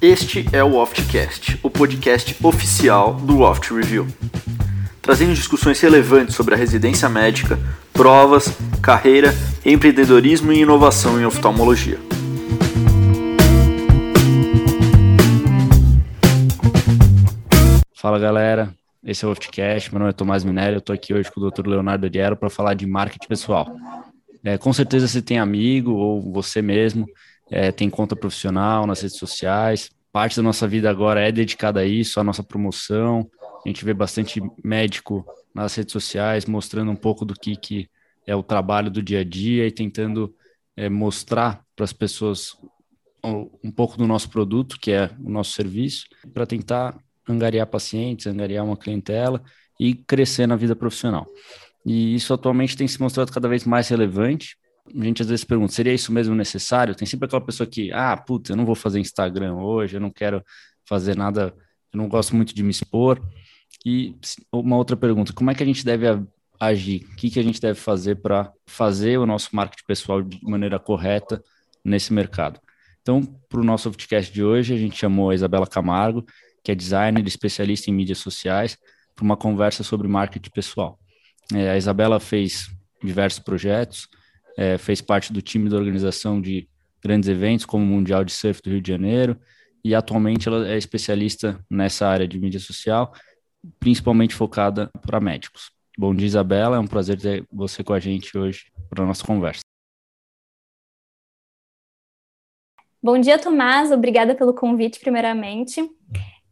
Este é o Oftcast, o podcast oficial do Oft Review, trazendo discussões relevantes sobre a residência médica, provas, carreira, empreendedorismo e inovação em oftalmologia. Fala galera, esse é o Oftcast, meu nome é Tomás Minério, eu estou aqui hoje com o Dr. Leonardo Adiero para falar de marketing pessoal. É, com certeza você tem amigo ou você mesmo é, tem conta profissional nas redes sociais. Parte da nossa vida agora é dedicada a isso, a nossa promoção. A gente vê bastante médico nas redes sociais mostrando um pouco do que, que é o trabalho do dia a dia e tentando é, mostrar para as pessoas um pouco do nosso produto, que é o nosso serviço, para tentar angariar pacientes, angariar uma clientela e crescer na vida profissional. E isso atualmente tem se mostrado cada vez mais relevante. A gente às vezes pergunta, seria isso mesmo necessário? Tem sempre aquela pessoa que, ah, puta, eu não vou fazer Instagram hoje, eu não quero fazer nada, eu não gosto muito de me expor. E uma outra pergunta, como é que a gente deve agir? O que, que a gente deve fazer para fazer o nosso marketing pessoal de maneira correta nesse mercado? Então, para o nosso podcast de hoje, a gente chamou a Isabela Camargo, que é designer e especialista em mídias sociais, para uma conversa sobre marketing pessoal. É, a Isabela fez diversos projetos, é, fez parte do time da organização de grandes eventos, como o Mundial de Surf do Rio de Janeiro, e atualmente ela é especialista nessa área de mídia social, principalmente focada para médicos. Bom dia, Isabela, é um prazer ter você com a gente hoje para a nossa conversa. Bom dia, Tomás, obrigada pelo convite, primeiramente.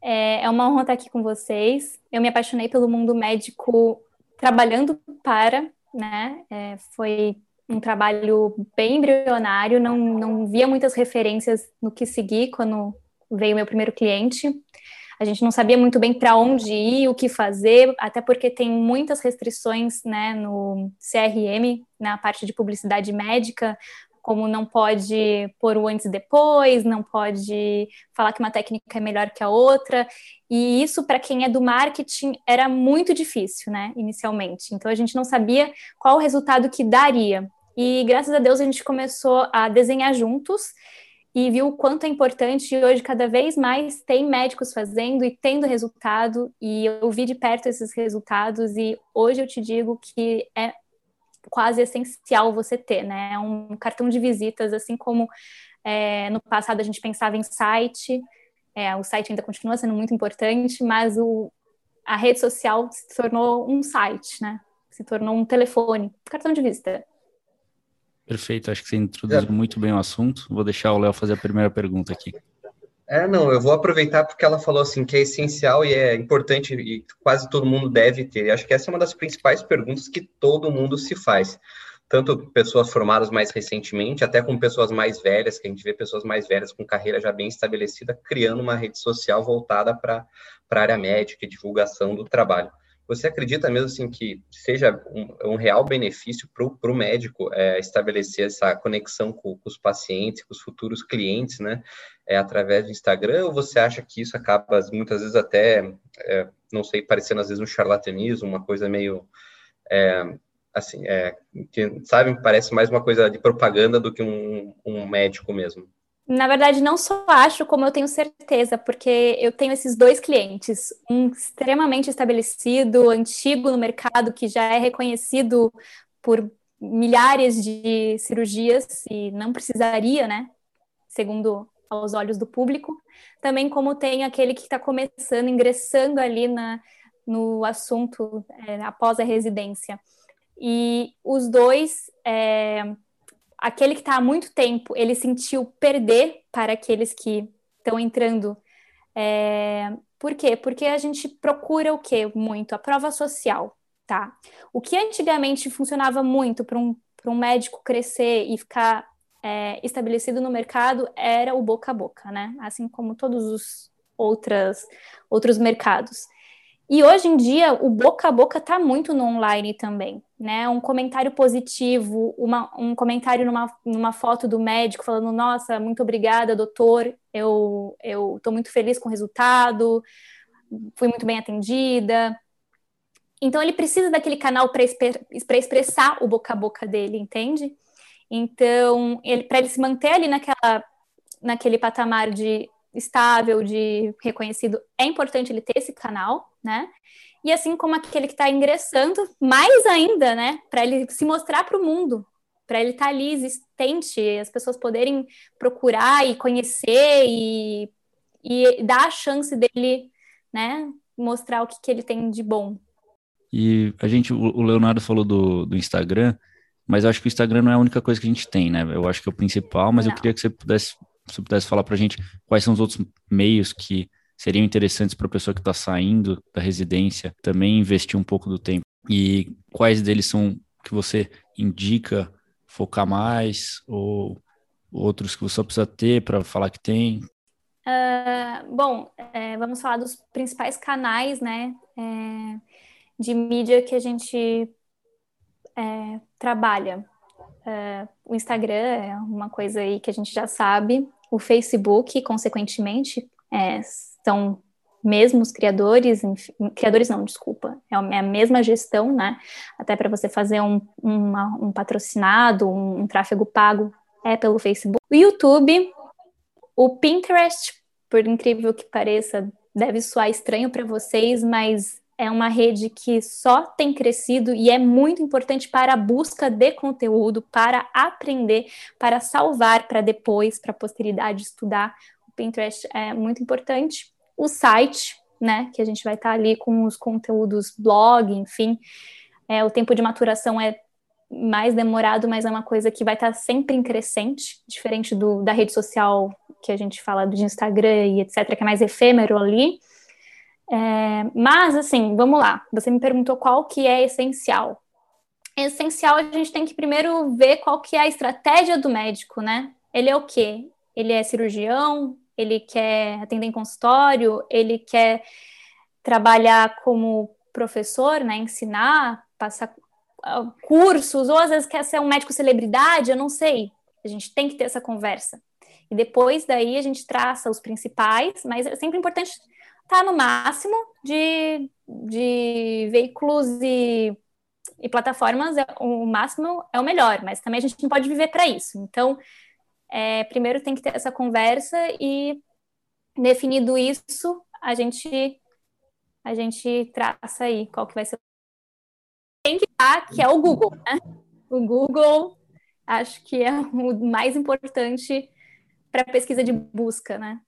É, é uma honra estar aqui com vocês. Eu me apaixonei pelo mundo médico trabalhando para, né? É, foi um trabalho bem embrionário, não, não via muitas referências no que seguir quando veio meu primeiro cliente. A gente não sabia muito bem para onde ir, o que fazer, até porque tem muitas restrições né, no CRM, na parte de publicidade médica, como não pode pôr o antes e depois, não pode falar que uma técnica é melhor que a outra. E isso, para quem é do marketing, era muito difícil, né, inicialmente. Então, a gente não sabia qual o resultado que daria. E graças a Deus a gente começou a desenhar juntos e viu o quanto é importante. E hoje, cada vez mais, tem médicos fazendo e tendo resultado. E eu vi de perto esses resultados. E hoje eu te digo que é quase essencial você ter, né? É um cartão de visitas, assim como é, no passado a gente pensava em site, é, o site ainda continua sendo muito importante, mas o, a rede social se tornou um site, né? Se tornou um telefone, um cartão de visita. Perfeito, acho que você introduziu é. muito bem o assunto. Vou deixar o Léo fazer a primeira pergunta aqui. É, não, eu vou aproveitar porque ela falou assim que é essencial e é importante e quase todo mundo deve ter. acho que essa é uma das principais perguntas que todo mundo se faz. Tanto pessoas formadas mais recentemente, até com pessoas mais velhas, que a gente vê pessoas mais velhas com carreira já bem estabelecida, criando uma rede social voltada para a área médica e divulgação do trabalho. Você acredita mesmo assim que seja um, um real benefício para o médico é, estabelecer essa conexão com, com, os pacientes, com os futuros clientes, né, é, através do Instagram? Ou você acha que isso acaba muitas vezes até, é, não sei, parecendo às vezes um charlatanismo, uma coisa meio é, assim, é, que, sabe, parece mais uma coisa de propaganda do que um, um médico mesmo? Na verdade, não só acho, como eu tenho certeza, porque eu tenho esses dois clientes, um extremamente estabelecido, antigo no mercado, que já é reconhecido por milhares de cirurgias e não precisaria, né, segundo aos olhos do público, também como tem aquele que está começando, ingressando ali na, no assunto é, após a residência. E os dois é, aquele que está há muito tempo, ele sentiu perder para aqueles que estão entrando. É, por quê? Porque a gente procura o quê? Muito? A prova social, tá? O que antigamente funcionava muito para um, um médico crescer e ficar é, estabelecido no mercado era o boca a boca, né? Assim como todos os outras, outros mercados. E hoje em dia, o boca a boca está muito no online também, né? Um comentário positivo, uma, um comentário numa, numa foto do médico falando: Nossa, muito obrigada, doutor, eu estou muito feliz com o resultado, fui muito bem atendida. Então, ele precisa daquele canal para expressar o boca a boca dele, entende? Então, ele, para ele se manter ali naquela, naquele patamar de estável, de reconhecido, é importante ele ter esse canal, né? E assim como aquele que está ingressando, mais ainda, né? Para ele se mostrar para o mundo, para ele estar tá ali existente, as pessoas poderem procurar e conhecer e, e dar a chance dele, né? Mostrar o que, que ele tem de bom. E a gente, o Leonardo falou do, do Instagram, mas eu acho que o Instagram não é a única coisa que a gente tem, né? Eu acho que é o principal, mas não. eu queria que você pudesse, você pudesse falar para a gente quais são os outros meios que seriam interessantes para a pessoa que está saindo da residência também investir um pouco do tempo. E quais deles são que você indica focar mais ou outros que você só precisa ter para falar que tem? Uh, bom, é, vamos falar dos principais canais, né, é, de mídia que a gente é, trabalha. É, o Instagram é uma coisa aí que a gente já sabe, o Facebook, consequentemente, é, são mesmos criadores, enfim, criadores não, desculpa, é, é a mesma gestão, né? Até para você fazer um, uma, um patrocinado, um, um, tráfego pago, é pelo Facebook. O YouTube, o Pinterest, por incrível que pareça, deve soar estranho para vocês, mas é uma rede que só tem crescido e é muito importante para a busca de conteúdo, para aprender, para salvar para depois, para a posteridade estudar. Pinterest é muito importante o site, né, que a gente vai estar tá ali com os conteúdos blog, enfim. É, o tempo de maturação é mais demorado, mas é uma coisa que vai estar tá sempre em crescente, diferente do, da rede social que a gente fala de Instagram e etc., que é mais efêmero ali. É, mas, assim, vamos lá. Você me perguntou qual que é essencial. Essencial a gente tem que primeiro ver qual que é a estratégia do médico, né? Ele é o quê? Ele é cirurgião? Ele quer atender em consultório, ele quer trabalhar como professor, né, ensinar, passar ah, cursos, ou às vezes quer ser um médico celebridade, eu não sei. A gente tem que ter essa conversa. E depois daí a gente traça os principais, mas é sempre importante estar no máximo de, de veículos e, e plataformas, é, o máximo é o melhor, mas também a gente não pode viver para isso. Então, é, primeiro tem que ter essa conversa e definido isso, a gente a gente traça aí qual que vai ser tem que estar, que é o Google, né? O Google acho que é o mais importante para pesquisa de busca, né?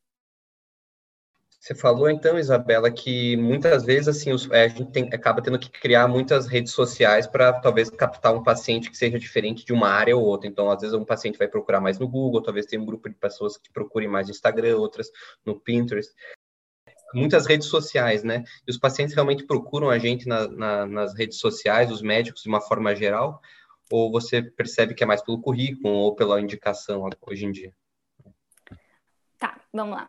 Você falou então, Isabela, que muitas vezes assim os, é, a gente tem, acaba tendo que criar muitas redes sociais para talvez captar um paciente que seja diferente de uma área ou outra. Então, às vezes um paciente vai procurar mais no Google, talvez tenha um grupo de pessoas que procurem mais no Instagram, outras no Pinterest. Muitas redes sociais, né? E os pacientes realmente procuram a gente na, na, nas redes sociais, os médicos de uma forma geral, ou você percebe que é mais pelo currículo ou pela indicação hoje em dia? Tá, vamos lá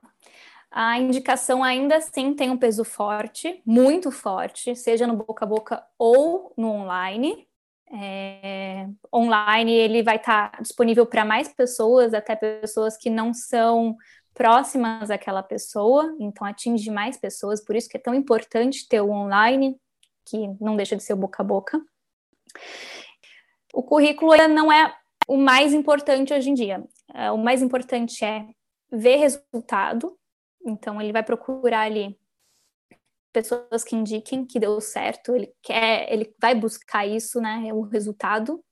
a indicação ainda assim tem um peso forte, muito forte, seja no boca a boca ou no online. É, online ele vai estar tá disponível para mais pessoas, até pessoas que não são próximas àquela pessoa, então atinge mais pessoas, por isso que é tão importante ter o online, que não deixa de ser o boca a boca. O currículo não é o mais importante hoje em dia. É, o mais importante é ver resultado, então ele vai procurar ali pessoas que indiquem que deu certo, ele quer, ele vai buscar isso, né, o resultado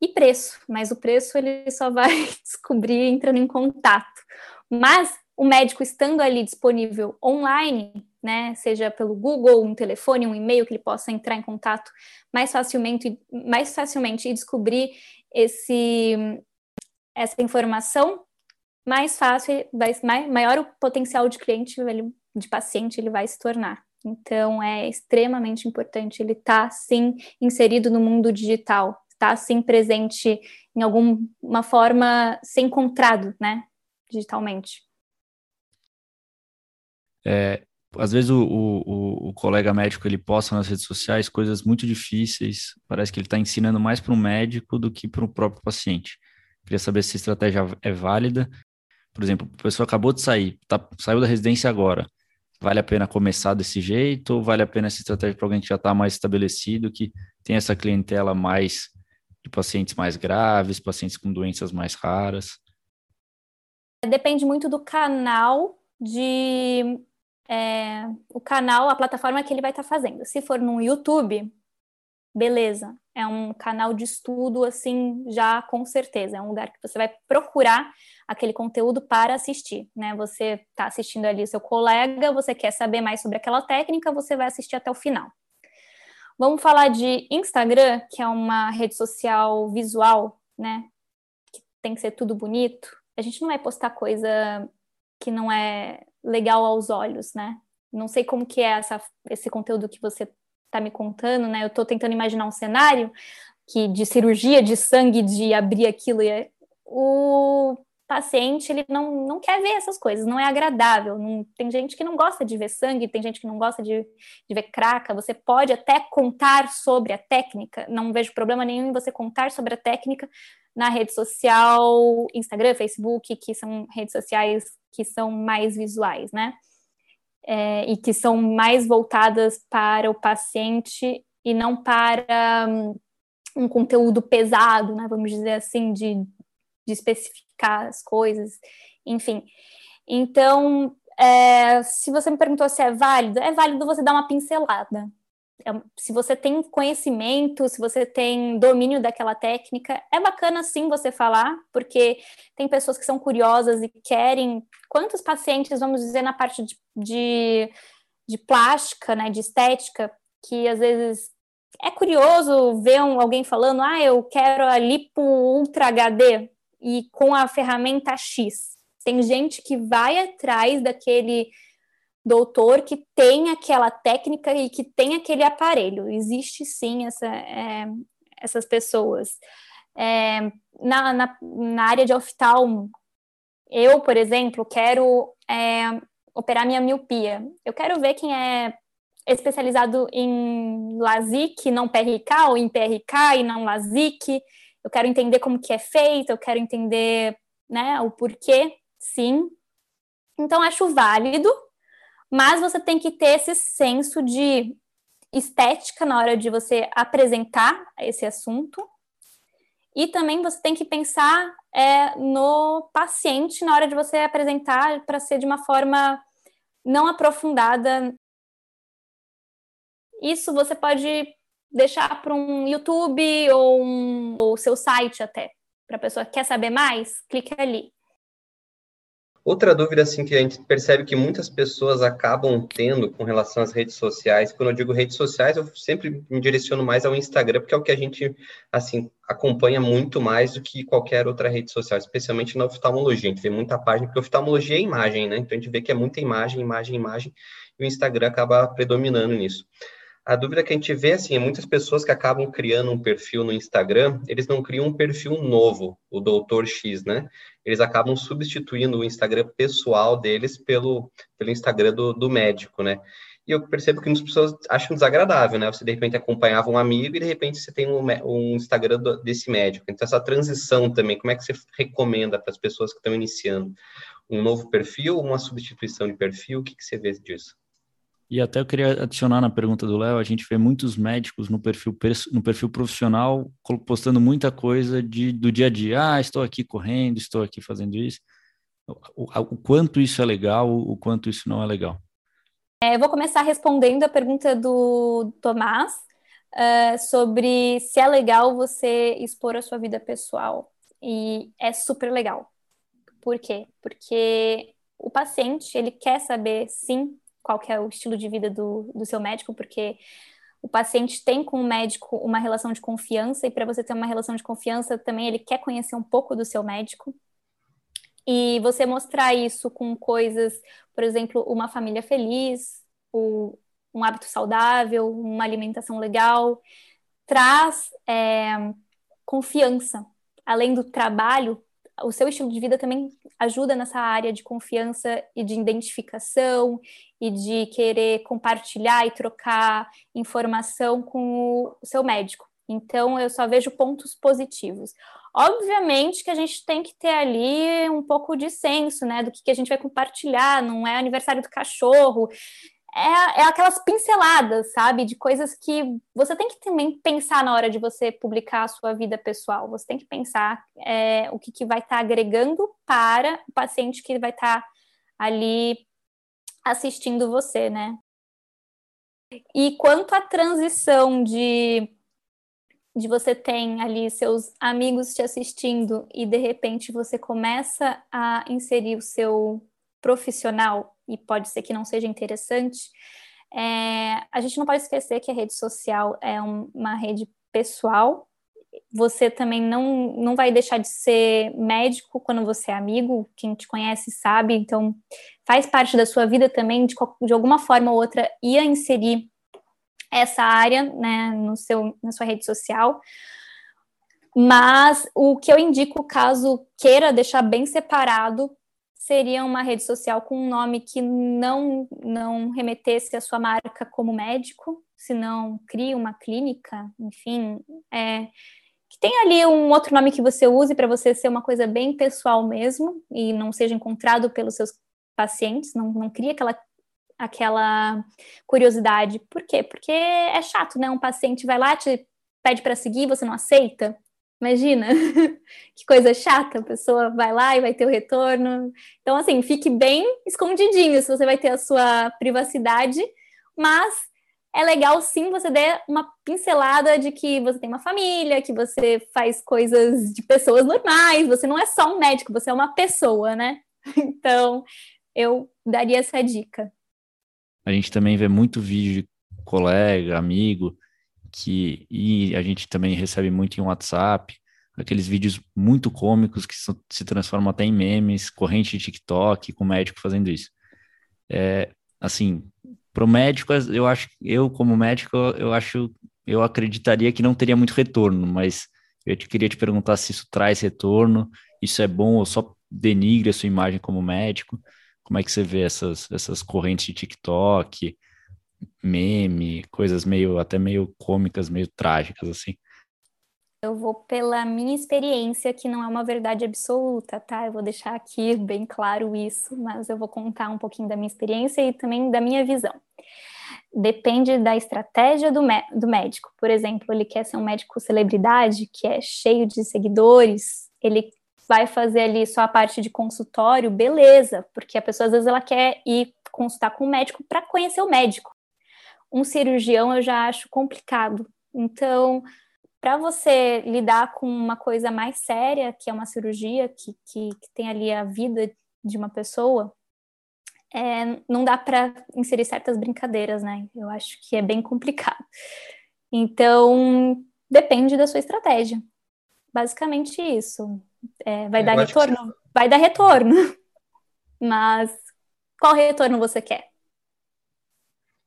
e preço, mas o preço ele só vai descobrir entrando em contato. Mas o médico estando ali disponível online, né, seja pelo Google, um telefone, um e-mail que ele possa entrar em contato mais facilmente, mais facilmente e descobrir esse essa informação, mais fácil, vai, maior o potencial de cliente, de paciente ele vai se tornar. Então, é extremamente importante ele estar, tá, sim, inserido no mundo digital, estar, tá, sim, presente em alguma forma, ser encontrado, né, digitalmente. É, às vezes o, o, o, colega médico ele posta nas redes sociais coisas muito difíceis, parece que ele está ensinando mais para o médico do que para o próprio paciente. Queria saber se a estratégia é válida por exemplo, a pessoa acabou de sair, tá, saiu da residência agora. Vale a pena começar desse jeito ou vale a pena essa estratégia para alguém que já está mais estabelecido, que tem essa clientela mais de pacientes mais graves, pacientes com doenças mais raras? Depende muito do canal de é, o canal, a plataforma que ele vai estar tá fazendo. Se for no YouTube, beleza, é um canal de estudo, assim, já com certeza. É um lugar que você vai procurar aquele conteúdo para assistir, né? Você está assistindo ali seu colega, você quer saber mais sobre aquela técnica, você vai assistir até o final. Vamos falar de Instagram, que é uma rede social visual, né? Que tem que ser tudo bonito. A gente não vai postar coisa que não é legal aos olhos, né? Não sei como que é essa, esse conteúdo que você está me contando, né? Eu estou tentando imaginar um cenário que de cirurgia de sangue, de abrir aquilo e é, o paciente ele não, não quer ver essas coisas, não é agradável. Não, tem gente que não gosta de ver sangue, tem gente que não gosta de, de ver craca. Você pode até contar sobre a técnica, não vejo problema nenhum em você contar sobre a técnica na rede social, Instagram, Facebook, que são redes sociais que são mais visuais, né? É, e que são mais voltadas para o paciente e não para um, um conteúdo pesado, né? Vamos dizer assim, de, de especificar as coisas, enfim. Então, é, se você me perguntou se é válido, é válido você dar uma pincelada, se você tem conhecimento, se você tem domínio daquela técnica, é bacana sim você falar, porque tem pessoas que são curiosas e querem. Quantos pacientes, vamos dizer, na parte de, de, de plástica, né, de estética, que às vezes é curioso ver um, alguém falando, ah, eu quero a lipo ultra HD e com a ferramenta X. Tem gente que vai atrás daquele doutor que tem aquela técnica e que tem aquele aparelho. Existe sim essa, é, essas pessoas. É, na, na, na, área de oftalmo, eu, por exemplo, quero é, operar minha miopia. Eu quero ver quem é especializado em LASIK, não PRK, ou em PRK e não LASIK. Eu quero entender como que é feito, eu quero entender né, o porquê, sim. Então, acho válido mas você tem que ter esse senso de estética na hora de você apresentar esse assunto. E também você tem que pensar é, no paciente na hora de você apresentar para ser de uma forma não aprofundada. Isso você pode deixar para um YouTube ou um, ou seu site até. Para a pessoa que quer saber mais, clique ali. Outra dúvida assim que a gente percebe que muitas pessoas acabam tendo com relação às redes sociais, quando eu digo redes sociais, eu sempre me direciono mais ao Instagram, porque é o que a gente assim acompanha muito mais do que qualquer outra rede social, especialmente na oftalmologia. A gente vê muita página, porque oftalmologia é imagem, né? Então a gente vê que é muita imagem, imagem, imagem, e o Instagram acaba predominando nisso. A dúvida que a gente vê, assim, é muitas pessoas que acabam criando um perfil no Instagram, eles não criam um perfil novo, o Doutor X, né? Eles acabam substituindo o Instagram pessoal deles pelo, pelo Instagram do, do médico, né? E eu percebo que muitas pessoas acham desagradável, né? Você, de repente, acompanhava um amigo e, de repente, você tem um, um Instagram do, desse médico. Então, essa transição também, como é que você recomenda para as pessoas que estão iniciando? Um novo perfil uma substituição de perfil? O que, que você vê disso? E até eu queria adicionar na pergunta do Léo, a gente vê muitos médicos no perfil, no perfil profissional postando muita coisa de, do dia a dia. Ah, estou aqui correndo, estou aqui fazendo isso. O, o quanto isso é legal, o quanto isso não é legal. É, eu vou começar respondendo a pergunta do Tomás uh, sobre se é legal você expor a sua vida pessoal. E é super legal. Por quê? Porque o paciente, ele quer saber, sim, qual que é o estilo de vida do, do seu médico, porque o paciente tem com o médico uma relação de confiança, e para você ter uma relação de confiança, também ele quer conhecer um pouco do seu médico. E você mostrar isso com coisas, por exemplo, uma família feliz, o, um hábito saudável, uma alimentação legal, traz é, confiança. Além do trabalho, o seu estilo de vida também ajuda nessa área de confiança e de identificação e de querer compartilhar e trocar informação com o seu médico. Então, eu só vejo pontos positivos. Obviamente que a gente tem que ter ali um pouco de senso, né, do que, que a gente vai compartilhar, não é aniversário do cachorro. é, é, aquelas pinceladas, sabe, de coisas que você tem que também pensar na hora de você publicar a sua vida pessoal. Você tem que pensar é, o que, que vai estar tá agregando para o paciente que vai estar tá ali assistindo você, né? E quanto à transição de de você tem ali seus amigos te assistindo e de repente você começa a inserir o seu profissional e pode ser que não seja interessante, é, a gente não pode esquecer que a rede social é um, uma rede pessoal. Você também não, não vai deixar de ser médico quando você é amigo, quem te conhece sabe, então faz parte da sua vida também, de, de alguma forma ou outra, ia inserir essa área né, no seu, na sua rede social. Mas o que eu indico, caso queira deixar bem separado, seria uma rede social com um nome que não, não remetesse a sua marca como médico, se não crie uma clínica, enfim, é, que tenha ali um outro nome que você use para você ser uma coisa bem pessoal mesmo e não seja encontrado pelos seus pacientes, não, não cria aquela aquela curiosidade. Por quê? Porque é chato, né? Um paciente vai lá, te pede para seguir, você não aceita. Imagina, que coisa chata, a pessoa vai lá e vai ter o retorno. Então, assim, fique bem escondidinho se você vai ter a sua privacidade, mas é legal sim você der uma pincelada de que você tem uma família, que você faz coisas de pessoas normais, você não é só um médico, você é uma pessoa, né? Então, eu daria essa dica. A gente também vê muito vídeo de colega, amigo, que e a gente também recebe muito em WhatsApp, aqueles vídeos muito cômicos que se transformam até em memes, corrente de TikTok, com médico fazendo isso. É, assim, pro médico, eu acho, eu como médico, eu acho, eu acreditaria que não teria muito retorno, mas eu te, queria te perguntar se isso traz retorno, isso é bom ou só denigre a sua imagem como médico. Como é que você vê essas, essas correntes de TikTok, meme, coisas meio até meio cômicas, meio trágicas assim? Eu vou pela minha experiência, que não é uma verdade absoluta, tá? Eu vou deixar aqui bem claro isso, mas eu vou contar um pouquinho da minha experiência e também da minha visão. Depende da estratégia do, do médico. Por exemplo, ele quer ser um médico celebridade, que é cheio de seguidores, ele vai fazer ali só a parte de consultório, beleza, porque a pessoa às vezes ela quer ir consultar com o médico para conhecer o médico. Um cirurgião eu já acho complicado. Então, para você lidar com uma coisa mais séria, que é uma cirurgia, que, que, que tem ali a vida de uma pessoa, é, não dá para inserir certas brincadeiras, né? Eu acho que é bem complicado. Então, depende da sua estratégia. Basicamente isso. É, vai dar retorno? Vai dar retorno. Mas qual retorno você quer?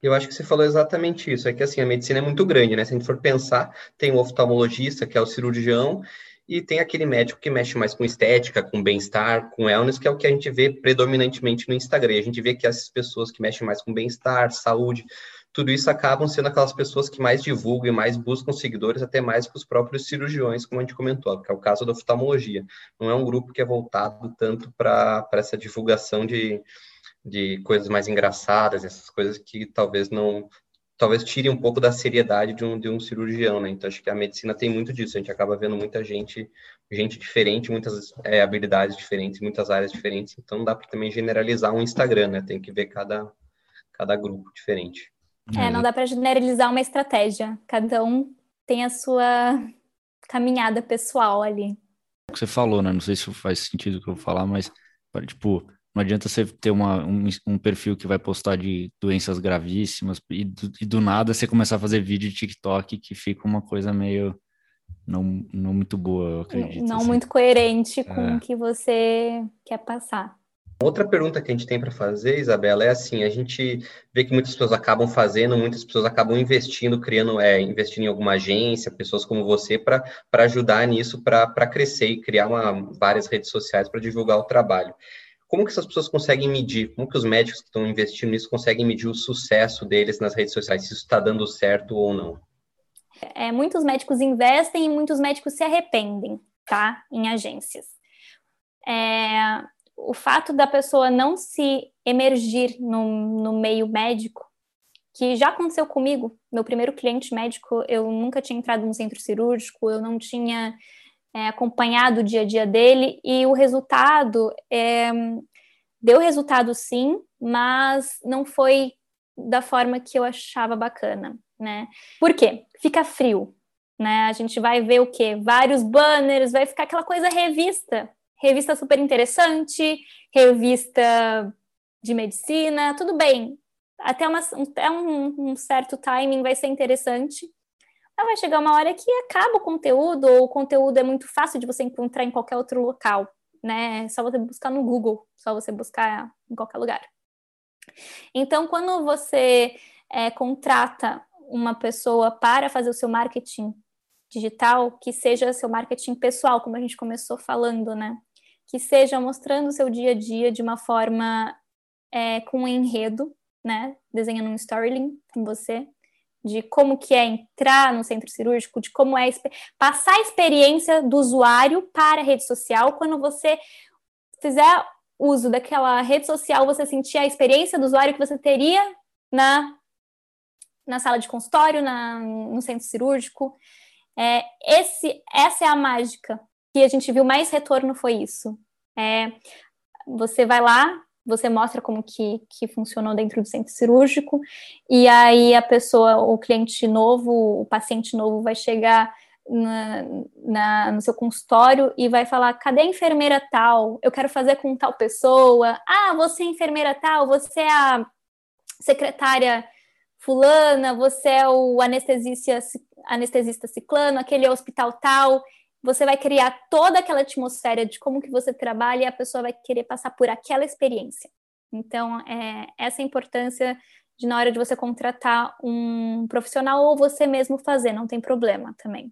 Eu acho que você falou exatamente isso. É que assim, a medicina é muito grande, né? Se a gente for pensar, tem o oftalmologista, que é o cirurgião, e tem aquele médico que mexe mais com estética, com bem-estar, com wellness, que é o que a gente vê predominantemente no Instagram. A gente vê que essas pessoas que mexem mais com bem-estar, saúde, tudo isso acabam sendo aquelas pessoas que mais divulgam e mais buscam seguidores, até mais que os próprios cirurgiões, como a gente comentou, que é o caso da oftalmologia. Não é um grupo que é voltado tanto para essa divulgação de, de coisas mais engraçadas, essas coisas que talvez não talvez tire um pouco da seriedade de um, de um cirurgião, né? Então acho que a medicina tem muito disso. A gente acaba vendo muita gente, gente diferente, muitas é, habilidades diferentes, muitas áreas diferentes. Então não dá para também generalizar um Instagram, né? Tem que ver cada cada grupo diferente. É, não dá para generalizar uma estratégia. Cada um tem a sua caminhada pessoal ali. O que você falou, né? Não sei se faz sentido o que eu vou falar, mas, tipo, não adianta você ter uma, um, um perfil que vai postar de doenças gravíssimas e do, e do nada você começar a fazer vídeo de TikTok que fica uma coisa meio não, não muito boa, eu acredito. Não assim. muito coerente com é. o que você quer passar. Outra pergunta que a gente tem para fazer, Isabela, é assim: a gente vê que muitas pessoas acabam fazendo, muitas pessoas acabam investindo, criando, é, investindo em alguma agência, pessoas como você, para ajudar nisso, para crescer e criar uma, várias redes sociais para divulgar o trabalho. Como que essas pessoas conseguem medir? Como que os médicos que estão investindo nisso conseguem medir o sucesso deles nas redes sociais, se isso está dando certo ou não? É, muitos médicos investem e muitos médicos se arrependem, tá? Em agências. É, o fato da pessoa não se emergir no, no meio médico que já aconteceu comigo. Meu primeiro cliente médico, eu nunca tinha entrado no centro cirúrgico, eu não tinha é, acompanhado o dia a dia dele, e o resultado é, deu resultado sim, mas não foi da forma que eu achava bacana, né? Por quê? Fica frio, né? A gente vai ver o quê? Vários banners, vai ficar aquela coisa revista, revista super interessante, revista de medicina, tudo bem. Até, uma, até um, um certo timing vai ser interessante, vai chegar uma hora que acaba o conteúdo, ou o conteúdo é muito fácil de você encontrar em qualquer outro local, né? É só você buscar no Google, só você buscar em qualquer lugar. Então, quando você é, contrata uma pessoa para fazer o seu marketing digital, que seja seu marketing pessoal, como a gente começou falando, né? Que seja mostrando o seu dia a dia de uma forma é, com um enredo, né? Desenhando um storyline com você, de como que é entrar no centro cirúrgico, de como é passar a experiência do usuário para a rede social. Quando você fizer uso daquela rede social, você sentir a experiência do usuário que você teria na, na sala de consultório, na, no centro cirúrgico. É, esse, essa é a mágica que a gente viu mais retorno foi isso. É, você vai lá, você mostra como que, que funcionou dentro do centro cirúrgico, e aí a pessoa, o cliente novo, o paciente novo vai chegar na, na, no seu consultório e vai falar: cadê a enfermeira tal? Eu quero fazer com tal pessoa. Ah, você é enfermeira tal, você é a secretária fulana, você é o anestesista, anestesista ciclano, aquele é hospital tal. Você vai criar toda aquela atmosfera de como que você trabalha e a pessoa vai querer passar por aquela experiência. Então, é, essa é a importância de na hora de você contratar um profissional ou você mesmo fazer, não tem problema também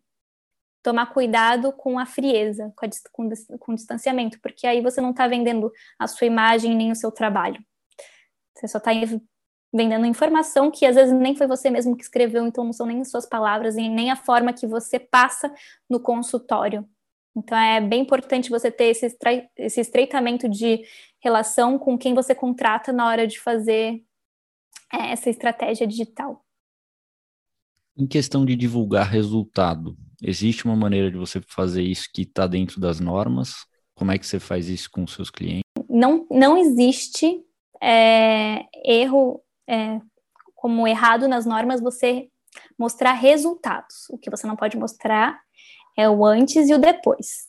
tomar cuidado com a frieza, com, a, com, com o distanciamento, porque aí você não está vendendo a sua imagem nem o seu trabalho. Você só está vendendo informação que às vezes nem foi você mesmo que escreveu, então não são nem suas palavras e nem a forma que você passa no consultório. Então é bem importante você ter esse, esse estreitamento de relação com quem você contrata na hora de fazer é, essa estratégia digital. Em questão de divulgar resultado, existe uma maneira de você fazer isso que está dentro das normas? Como é que você faz isso com seus clientes? Não, não existe é, erro é, como errado nas normas você mostrar resultados. O que você não pode mostrar é o antes e o depois.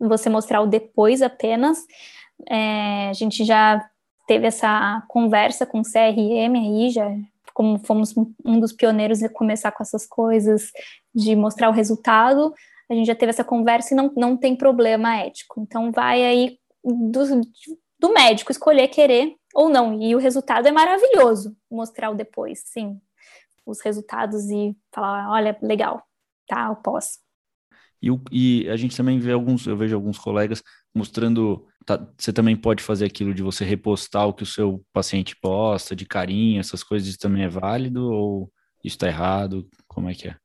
Você mostrar o depois apenas, é, a gente já teve essa conversa com o CRM aí, já como fomos um dos pioneiros a começar com essas coisas, de mostrar o resultado, a gente já teve essa conversa e não, não tem problema ético. Então, vai aí do, do médico escolher querer ou não. E o resultado é maravilhoso, mostrar o depois, sim. Os resultados e falar, olha, legal, tá, eu posso. E, e a gente também vê alguns, eu vejo alguns colegas mostrando Tá, você também pode fazer aquilo de você repostar o que o seu paciente posta, de carinho, essas coisas, isso também é válido ou isso está errado? Como é que é?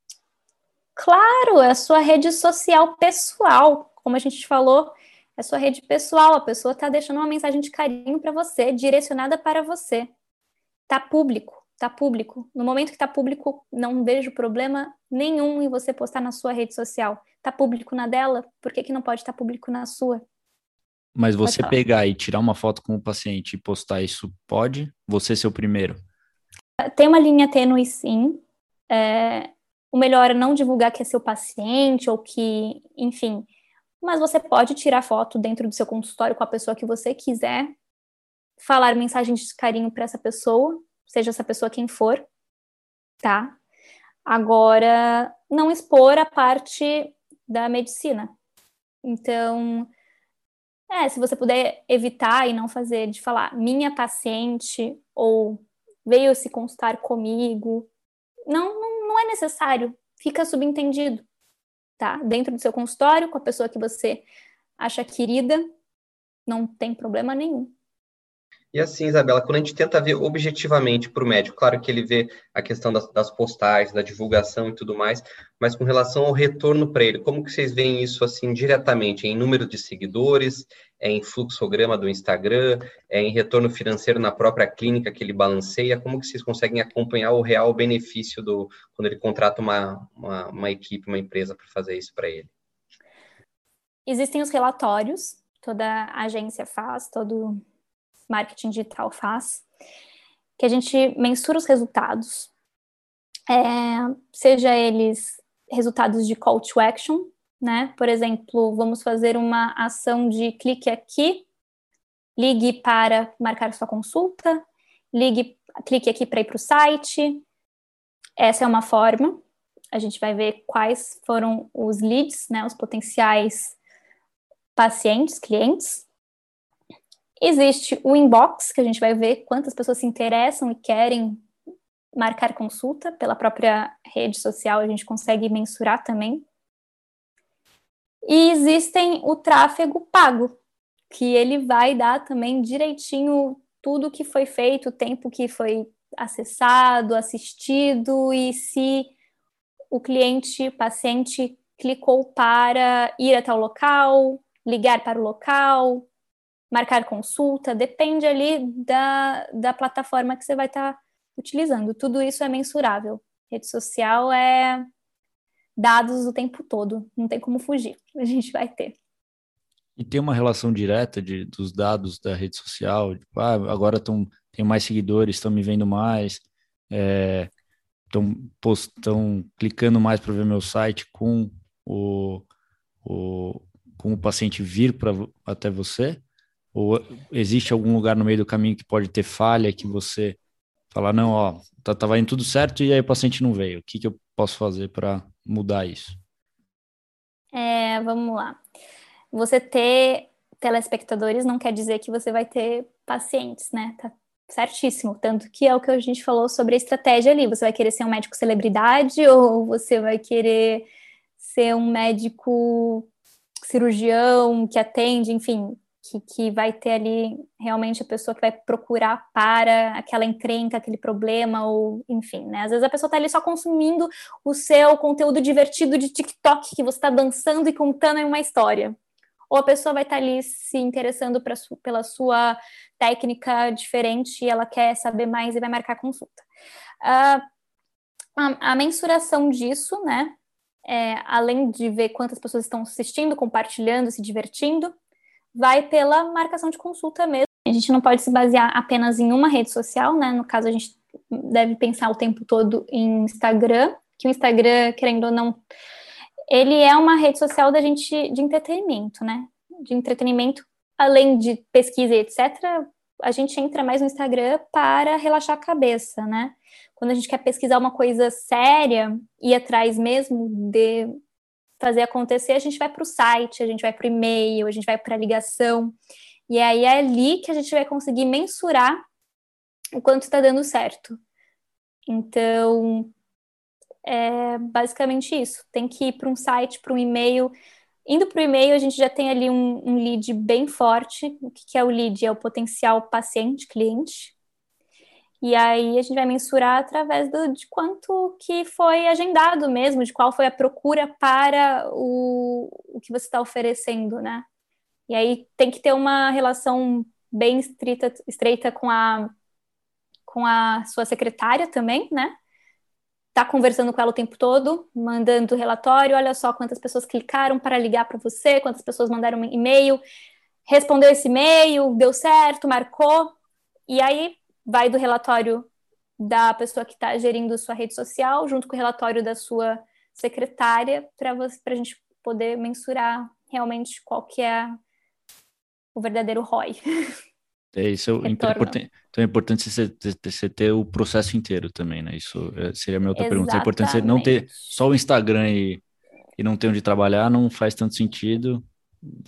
Claro, é a sua rede social pessoal, como a gente falou, é sua rede pessoal, a pessoa está deixando uma mensagem de carinho para você, direcionada para você. Tá público, tá público. No momento que está público, não vejo problema nenhum em você postar na sua rede social. Tá público na dela, por que, que não pode estar tá público na sua? Mas você pegar e tirar uma foto com o paciente e postar isso pode? Você ser o primeiro? Tem uma linha tênue, sim. É, o melhor é não divulgar que é seu paciente ou que, enfim. Mas você pode tirar foto dentro do seu consultório com a pessoa que você quiser, falar mensagens de carinho para essa pessoa, seja essa pessoa quem for, tá? Agora, não expor a parte da medicina. Então, é, se você puder evitar e não fazer de falar minha paciente ou veio se consultar comigo, não, não, não é necessário, fica subentendido, tá? Dentro do seu consultório, com a pessoa que você acha querida, não tem problema nenhum. E assim, Isabela, quando a gente tenta ver objetivamente para o médico, claro que ele vê a questão das, das postagens, da divulgação e tudo mais, mas com relação ao retorno para ele, como que vocês veem isso assim diretamente? Em número de seguidores, é em fluxograma do Instagram, é em retorno financeiro na própria clínica que ele balanceia? Como que vocês conseguem acompanhar o real benefício do quando ele contrata uma, uma, uma equipe, uma empresa para fazer isso para ele? Existem os relatórios, toda agência faz, todo marketing digital faz, que a gente mensura os resultados, é, seja eles resultados de call to action, né? Por exemplo, vamos fazer uma ação de clique aqui, ligue para marcar sua consulta, ligue, clique aqui para ir para o site. Essa é uma forma. A gente vai ver quais foram os leads, né? Os potenciais pacientes, clientes. Existe o inbox, que a gente vai ver quantas pessoas se interessam e querem marcar consulta pela própria rede social, a gente consegue mensurar também. E existem o tráfego pago, que ele vai dar também direitinho tudo que foi feito, o tempo que foi acessado, assistido e se o cliente, paciente clicou para ir até o local, ligar para o local, marcar consulta, depende ali da, da plataforma que você vai estar tá utilizando. Tudo isso é mensurável. Rede social é dados o tempo todo, não tem como fugir, a gente vai ter. E tem uma relação direta de, dos dados da rede social, tipo, ah, agora tão, tenho mais seguidores, estão me vendo mais, estão é, clicando mais para ver meu site com o, o, com o paciente vir pra, até você? Ou existe algum lugar no meio do caminho que pode ter falha que você falar, não, ó, tá, tava indo tudo certo e aí o paciente não veio. O que, que eu posso fazer para mudar isso? É, vamos lá. Você ter telespectadores não quer dizer que você vai ter pacientes, né? Tá certíssimo. Tanto que é o que a gente falou sobre a estratégia ali. Você vai querer ser um médico celebridade ou você vai querer ser um médico cirurgião que atende, enfim, que, que vai ter ali realmente a pessoa que vai procurar para aquela encrenca, aquele problema, ou enfim, né? Às vezes a pessoa está ali só consumindo o seu conteúdo divertido de TikTok, que você está dançando e contando uma história. Ou a pessoa vai estar tá ali se interessando pra, pela sua técnica diferente e ela quer saber mais e vai marcar consulta. Uh, a, a mensuração disso, né? É, além de ver quantas pessoas estão assistindo, compartilhando, se divertindo, vai pela marcação de consulta mesmo. A gente não pode se basear apenas em uma rede social, né? No caso, a gente deve pensar o tempo todo em Instagram, que o Instagram, querendo ou não, ele é uma rede social da gente de entretenimento, né? De entretenimento, além de pesquisa e etc., a gente entra mais no Instagram para relaxar a cabeça, né? Quando a gente quer pesquisar uma coisa séria, ir atrás mesmo de fazer acontecer, a gente vai para o site, a gente vai para o e-mail, a gente vai para a ligação. E aí é ali que a gente vai conseguir mensurar o quanto está dando certo. Então, é basicamente isso. Tem que ir para um site, para um e-mail. Indo para o e-mail, a gente já tem ali um, um lead bem forte. O que, que é o lead? É o potencial paciente, cliente. E aí a gente vai mensurar através do, de quanto que foi agendado mesmo, de qual foi a procura para o, o que você está oferecendo, né? E aí tem que ter uma relação bem estreita, estreita com a com a sua secretária também, né? Tá conversando com ela o tempo todo, mandando relatório, olha só quantas pessoas clicaram para ligar para você, quantas pessoas mandaram um e-mail, respondeu esse e-mail, deu certo, marcou. E aí vai do relatório da pessoa que está gerindo sua rede social, junto com o relatório da sua secretária, para a gente poder mensurar realmente qual que é o verdadeiro ROI. É isso, é, então é importante, então é importante você, você, ter o processo inteiro também, né? Isso é, seria a minha outra Exatamente. pergunta. É importante você não ter só o Instagram e, e não ter onde trabalhar, não faz tanto sentido.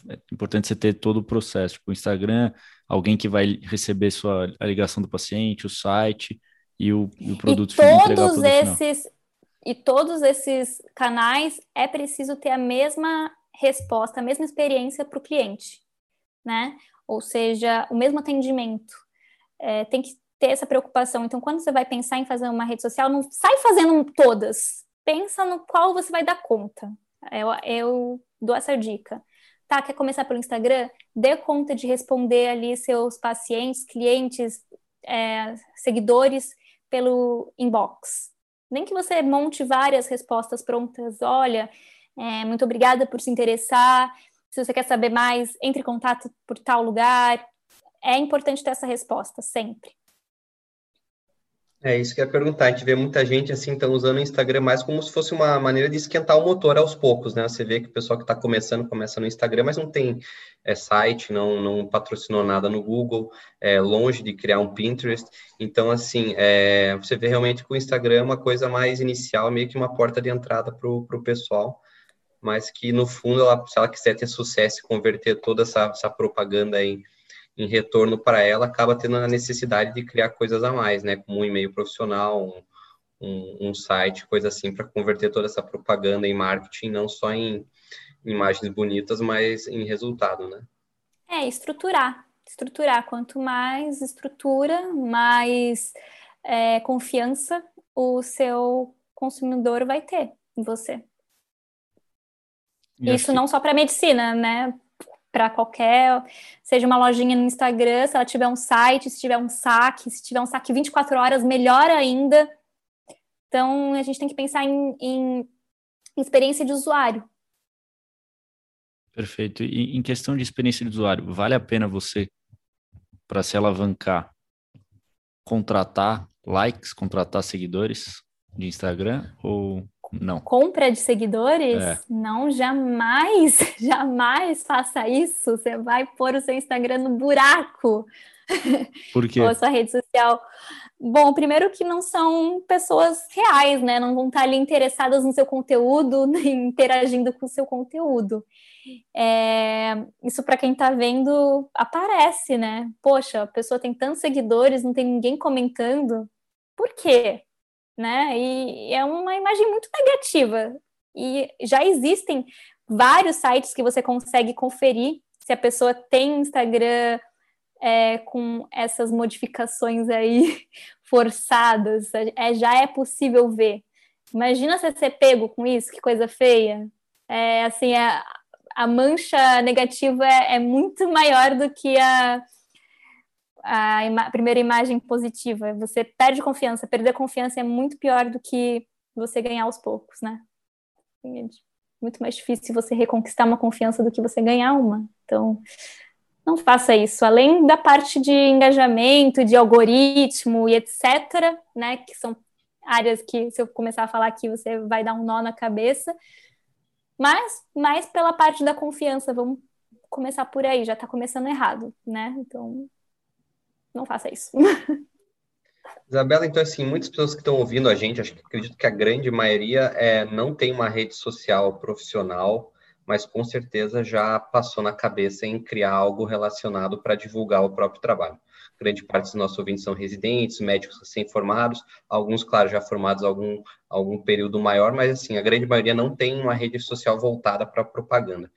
É importante você ter todo o processo. Tipo, o Instagram alguém que vai receber sua a ligação do paciente, o site e o, e o produto e todos esses final. e todos esses canais é preciso ter a mesma resposta, a mesma experiência para o cliente, né? Ou seja, o mesmo atendimento. é, tem que ter essa preocupação. Então, quando você vai pensar em fazer uma rede social, não sai fazendo todas. Pensa no qual você vai dar conta. Eu, eu dou essa dica. Tá, quer começar pelo Instagram? Dê conta de responder ali seus pacientes, clientes, é, seguidores pelo inbox. Nem que você monte várias respostas prontas. Olha, é, muito obrigada por se interessar. Se você quer saber mais, entre em contato por tal lugar. É importante ter essa resposta sempre. É isso que eu ia perguntar. A gente vê muita gente assim, então usando o Instagram mais como se fosse uma maneira de esquentar o motor aos poucos, né? Você vê que o pessoal que está começando começa no Instagram, mas não tem é, site, não, não patrocinou nada no Google, é longe de criar um Pinterest. Então, assim, é, você vê realmente que o Instagram é uma coisa mais inicial, meio que uma porta de entrada para o pessoal, mas que no fundo, ela, se ela quiser ter sucesso e converter toda essa, essa propaganda em em retorno para ela, acaba tendo a necessidade de criar coisas a mais, né? Como um e-mail profissional, um, um, um site, coisa assim, para converter toda essa propaganda em marketing, não só em imagens bonitas, mas em resultado, né? É, estruturar. Estruturar. Quanto mais estrutura, mais é, confiança o seu consumidor vai ter em você. Isso não só para medicina, né? Para qualquer, seja uma lojinha no Instagram, se ela tiver um site, se tiver um saque, se tiver um saque 24 horas, melhor ainda. Então, a gente tem que pensar em, em experiência de usuário. Perfeito. E em questão de experiência de usuário, vale a pena você, para se alavancar, contratar likes, contratar seguidores de Instagram ou não. Compra de seguidores? É. Não, jamais, jamais faça isso. Você vai pôr o seu Instagram no buraco. Por quê? Ou a sua rede social. Bom, primeiro que não são pessoas reais, né? Não vão estar ali interessadas no seu conteúdo, nem interagindo com o seu conteúdo. É, isso para quem está vendo aparece, né? Poxa, a pessoa tem tantos seguidores, não tem ninguém comentando. Por quê? Né? E é uma imagem muito negativa. E já existem vários sites que você consegue conferir se a pessoa tem Instagram é, com essas modificações aí forçadas. É, já é possível ver. Imagina você ser pego com isso, que coisa feia. É, assim, a, a mancha negativa é, é muito maior do que a, a ima primeira imagem positiva. Você perde confiança. Perder confiança é muito pior do que você ganhar aos poucos, né? É muito mais difícil você reconquistar uma confiança do que você ganhar uma. Então, não faça isso. Além da parte de engajamento, de algoritmo e etc., né? Que são áreas que, se eu começar a falar aqui, você vai dar um nó na cabeça. Mas mais pela parte da confiança, vamos começar por aí, já está começando errado, né? Então, não faça isso. Isabela, então assim, muitas pessoas que estão ouvindo a gente, acho que acredito que a grande maioria é, não tem uma rede social profissional, mas com certeza já passou na cabeça em criar algo relacionado para divulgar o próprio trabalho. Grande parte dos nossos ouvintes são residentes, médicos recém-formados, alguns, claro, já formados algum, algum período maior, mas assim, a grande maioria não tem uma rede social voltada para propaganda.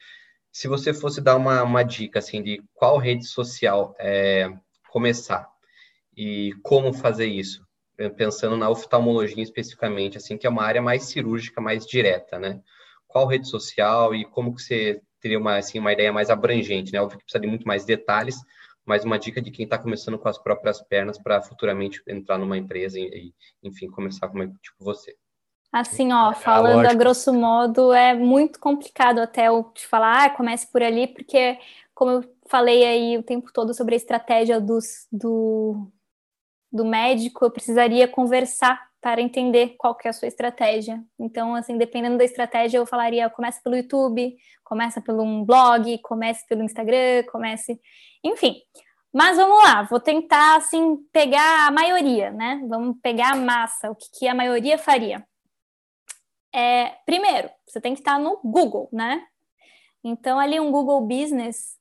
Se você fosse dar uma, uma dica assim de qual rede social é, começar e como fazer isso, pensando na oftalmologia especificamente, assim que é uma área mais cirúrgica, mais direta, né? Qual rede social e como que você teria uma assim uma ideia mais abrangente, né? Óbvio que precisa de muito mais detalhes, mas uma dica de quem está começando com as próprias pernas para futuramente entrar numa empresa e, enfim, começar como tipo você. Assim, ó, falando a grosso modo, é muito complicado até eu te falar, ah, comece por ali, porque como eu falei aí o tempo todo sobre a estratégia dos, do, do médico, eu precisaria conversar para entender qual que é a sua estratégia. Então, assim, dependendo da estratégia, eu falaria, comece pelo YouTube, começa pelo um blog, comece pelo Instagram, comece, enfim. Mas vamos lá, vou tentar assim pegar a maioria, né? Vamos pegar a massa, o que, que a maioria faria. É, primeiro, você tem que estar no Google, né? Então, ali um Google Business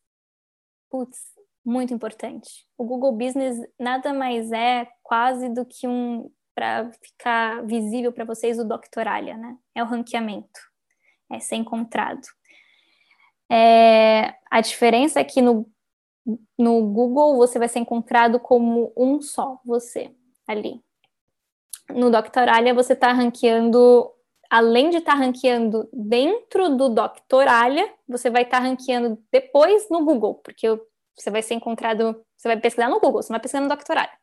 putz, muito importante. O Google Business nada mais é quase do que um para ficar visível para vocês o Doctoralia, né? É o ranqueamento, é ser encontrado. É, a diferença é que no no Google você vai ser encontrado como um só, você, ali. No Doctoralia você está ranqueando, além de estar tá ranqueando dentro do Doctoralia, você vai estar tá ranqueando depois no Google, porque você vai ser encontrado, você vai pesquisar no Google, você não vai pesquisar no Doctoralia.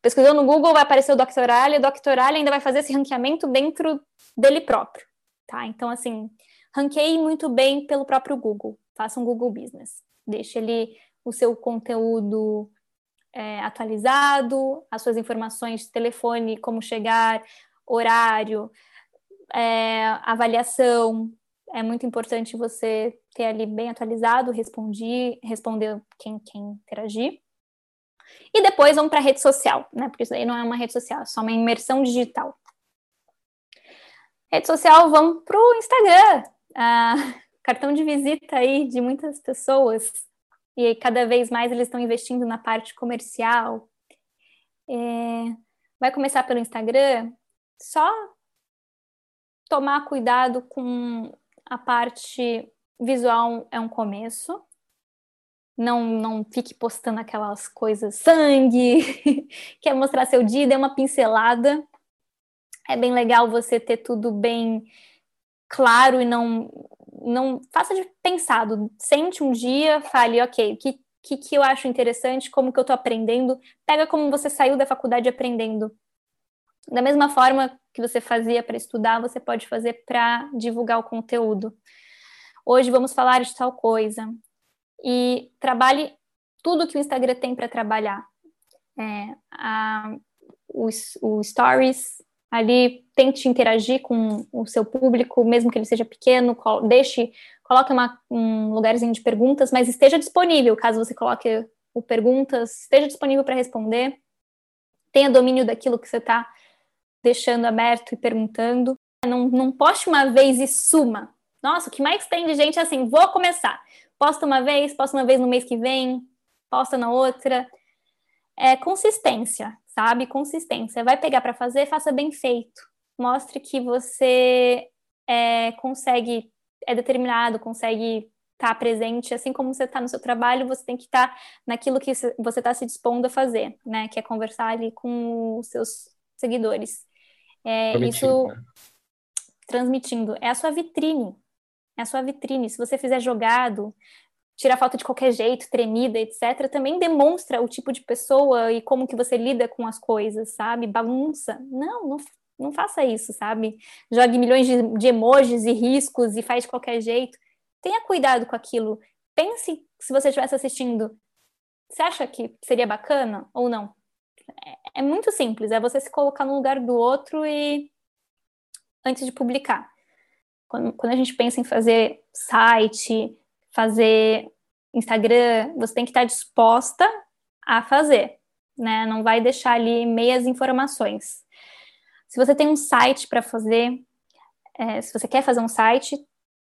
Pesquisou no Google, vai aparecer o Doctoralia, o Doctoralia ainda vai fazer esse ranqueamento dentro dele próprio, tá? Então, assim, ranqueie muito bem pelo próprio Google, faça um Google Business, deixe ele o seu conteúdo é, atualizado, as suas informações de telefone, como chegar, horário, é, avaliação. É muito importante você ter ali bem atualizado, respondi, responder quem, quem interagir. E depois vamos para a rede social, né? Porque isso aí não é uma rede social, é só uma imersão digital. Rede social, vamos para o Instagram. Ah, cartão de visita aí de muitas pessoas e cada vez mais eles estão investindo na parte comercial. É, vai começar pelo Instagram, só tomar cuidado com a parte visual é um começo. Não, não fique postando aquelas coisas sangue, quer mostrar seu dia, dê uma pincelada. É bem legal você ter tudo bem claro e não não faça de pensado, sente um dia, fale, ok, o que, que, que eu acho interessante, como que eu estou aprendendo, pega como você saiu da faculdade aprendendo. Da mesma forma que você fazia para estudar, você pode fazer para divulgar o conteúdo. Hoje vamos falar de tal coisa. E trabalhe tudo que o Instagram tem para trabalhar. É, a, o, o Stories, ali tente interagir com o seu público, mesmo que ele seja pequeno, deixe, coloque uma, um lugarzinho de perguntas, mas esteja disponível, caso você coloque o perguntas, esteja disponível para responder, tenha domínio daquilo que você está deixando aberto e perguntando. Não, não poste uma vez e suma. Nossa, o que mais tem de gente é assim, vou começar. Posta uma vez, posta uma vez no mês que vem, posta na outra. É consistência sabe? Consistência. Vai pegar para fazer, faça bem feito. Mostre que você é, consegue, é determinado, consegue estar tá presente, assim como você está no seu trabalho, você tem que estar tá naquilo que você está se dispondo a fazer, né? Que é conversar ali com os seus seguidores. É, isso né? transmitindo. É a sua vitrine. É a sua vitrine. Se você fizer jogado, tirar foto de qualquer jeito, tremida, etc., também demonstra o tipo de pessoa e como que você lida com as coisas, sabe? Bagunça. Não, não, não faça isso, sabe? Jogue milhões de, de emojis e riscos e faz de qualquer jeito. Tenha cuidado com aquilo. Pense se você estivesse assistindo. Você acha que seria bacana ou não? É, muito simples, é você se colocar no lugar do outro e antes de publicar. Quando, quando a gente pensa em fazer site, fazer Instagram, você tem que estar disposta a fazer, né? Não vai deixar ali meias informações. Se você tem um site para fazer, é, se você quer fazer um site,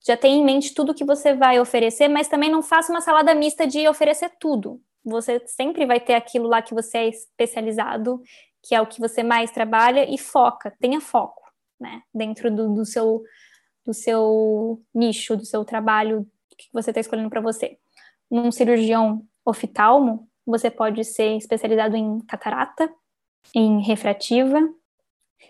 já tem em mente tudo que você vai oferecer, mas também não faça uma salada mista de oferecer tudo. Você sempre vai ter aquilo lá que você é especializado, que é o que você mais trabalha, e foca, tenha foco, né? Dentro do, do seu do seu nicho, do seu trabalho que você está escolhendo para você. Num cirurgião oftalmo, você pode ser especializado em catarata, em refrativa.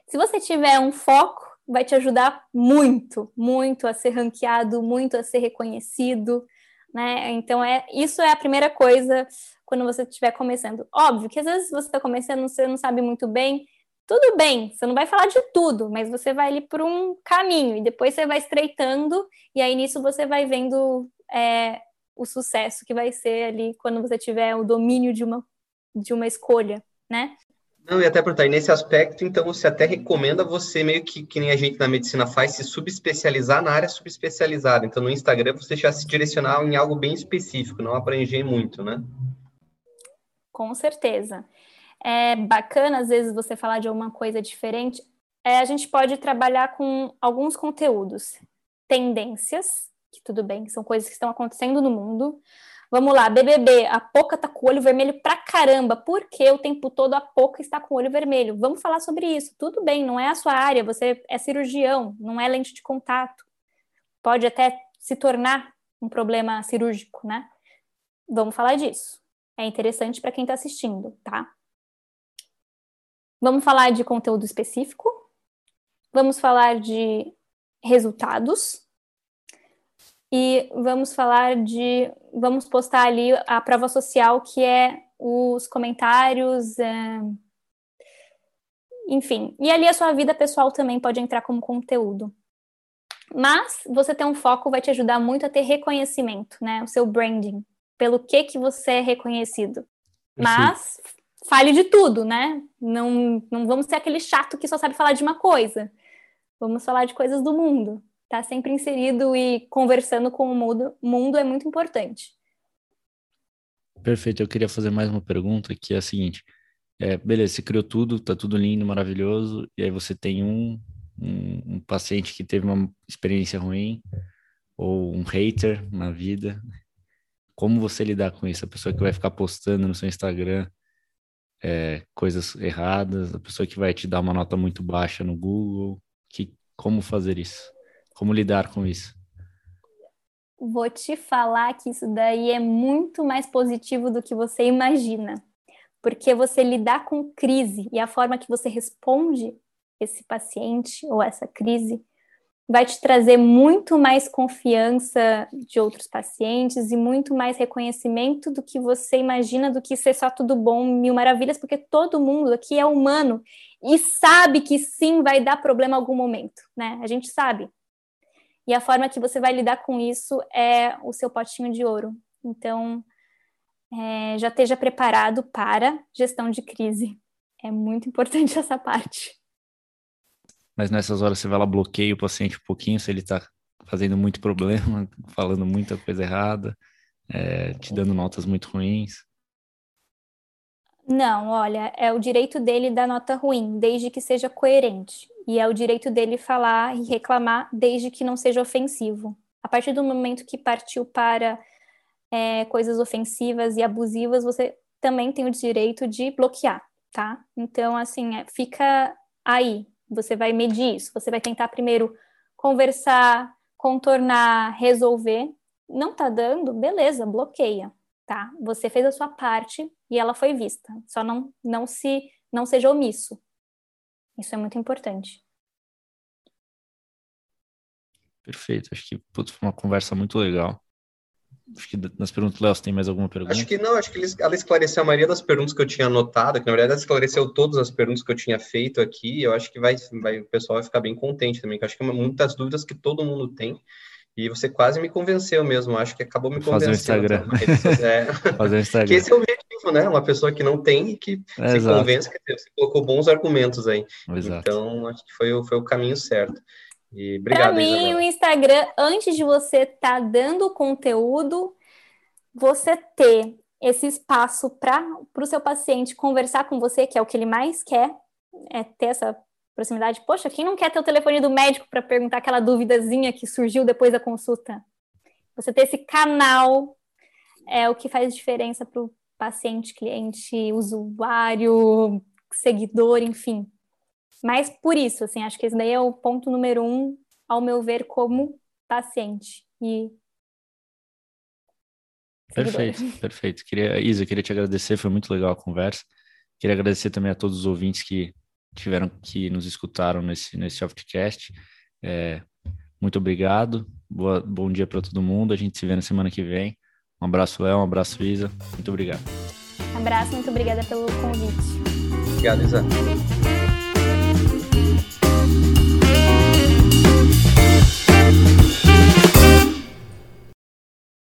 Se você tiver um foco, vai te ajudar muito, muito a ser ranqueado, muito a ser reconhecido, né? Então é isso é a primeira coisa quando você estiver começando. Óbvio que às vezes você está começando, você não sabe muito bem, tudo bem, você não vai falar de tudo, mas você vai ali por um caminho e depois você vai estreitando e aí nisso você vai vendo é, o sucesso que vai ser ali quando você tiver o domínio de uma, de uma escolha, né? Não, e até perguntar, nesse aspecto, então, você até recomenda você, meio que, que nem a gente na medicina faz, se subespecializar na área subespecializada. Então, no Instagram, você já se direcionar em algo bem específico, não abranger muito, né? Com certeza é bacana, às vezes, você falar de alguma coisa diferente. É, a gente pode trabalhar com alguns conteúdos, tendências, que tudo bem, são coisas que estão acontecendo no mundo. Vamos lá, BBB, a Poca tá com o olho vermelho pra caramba. Por que o tempo todo a Poca está com o olho vermelho? Vamos falar sobre isso. Tudo bem, não é a sua área, você é cirurgião, não é lente de contato. Pode até se tornar um problema cirúrgico, né? Vamos falar disso. É interessante para quem está assistindo, tá? Vamos falar de conteúdo específico. Vamos falar de resultados. E vamos falar de. Vamos postar ali a prova social, que é os comentários. É... Enfim. E ali a sua vida pessoal também pode entrar como conteúdo. Mas você ter um foco vai te ajudar muito a ter reconhecimento, né? O seu branding, pelo que que você é reconhecido. Mas fale de tudo, né? Não, não vamos ser aquele chato que só sabe falar de uma coisa. Vamos falar de coisas do mundo. Tá sempre inserido e conversando com o mundo, mundo é muito importante. Perfeito. Eu queria fazer mais uma pergunta, que é a seguinte. É, beleza, você criou tudo, tá tudo lindo, maravilhoso, e aí você tem um, um, um paciente que teve uma experiência ruim, ou um hater na vida. Como você lidar com isso? A pessoa que vai ficar postando no seu Instagram é, coisas erradas, a pessoa que vai te dar uma nota muito baixa no Google, que, como fazer isso? Como lidar com isso? Vou te falar que isso daí é muito mais positivo do que você imagina. Porque você lidar com crise e a forma que você responde esse paciente ou essa crise vai te trazer muito mais confiança de outros pacientes e muito mais reconhecimento do que você imagina do que ser só tudo bom, mil maravilhas, porque todo mundo aqui é humano e sabe que sim vai dar problema em algum momento, né? A gente sabe. E a forma que você vai lidar com isso é o seu potinho de ouro. Então, é, já esteja preparado para gestão de crise. É muito importante essa parte mas nessas horas você vai lá, bloqueia o paciente um pouquinho, se ele está fazendo muito problema, falando muita coisa errada, é, te dando notas muito ruins. Não, olha, é o direito dele dar nota ruim, desde que seja coerente. E é o direito dele falar e reclamar, desde que não seja ofensivo. A partir do momento que partiu para é, coisas ofensivas e abusivas, você também tem o direito de bloquear, tá? Então, assim, é, fica aí, você vai medir isso, você vai tentar primeiro conversar, contornar, resolver. Não tá dando, beleza, bloqueia, tá? Você fez a sua parte e ela foi vista. Só não não se não seja omisso. Isso é muito importante. Perfeito, acho que putz, foi uma conversa muito legal. Acho que nas perguntas, Léo, você tem mais alguma pergunta? Acho que não, acho que ela esclareceu a maioria das perguntas que eu tinha anotado, que na verdade ela esclareceu todas as perguntas que eu tinha feito aqui. Eu acho que vai, vai, o pessoal vai ficar bem contente também, que acho que é muitas dúvidas que todo mundo tem. E você quase me convenceu mesmo, acho que acabou me convencendo. Fazer o Instagram. É... Fazer o Instagram. que esse é o objetivo, né? Uma pessoa que não tem e que é, se exato. convence, que você colocou bons argumentos aí. Exato. Então, acho que foi, foi o caminho certo. E obrigado, Para mim, Isabel. o Instagram, antes de você estar tá dando conteúdo, você ter esse espaço para o seu paciente conversar com você, que é o que ele mais quer, é ter essa proximidade. Poxa, quem não quer ter o telefone do médico para perguntar aquela duvidazinha que surgiu depois da consulta? Você ter esse canal é o que faz diferença para o paciente, cliente, usuário, seguidor, enfim. Mas por isso, assim, acho que esse daí é o ponto número um, ao meu ver, como paciente. E Perfeito, perfeito. Queria, Isa, queria te agradecer, foi muito legal a conversa. Queria agradecer também a todos os ouvintes que tiveram, que nos escutaram nesse, nesse softcast. É, muito obrigado, Boa, bom dia para todo mundo. A gente se vê na semana que vem. Um abraço, Léo, um abraço, Isa. Muito obrigado. Um abraço, muito obrigada pelo convite. Obrigado, Isa.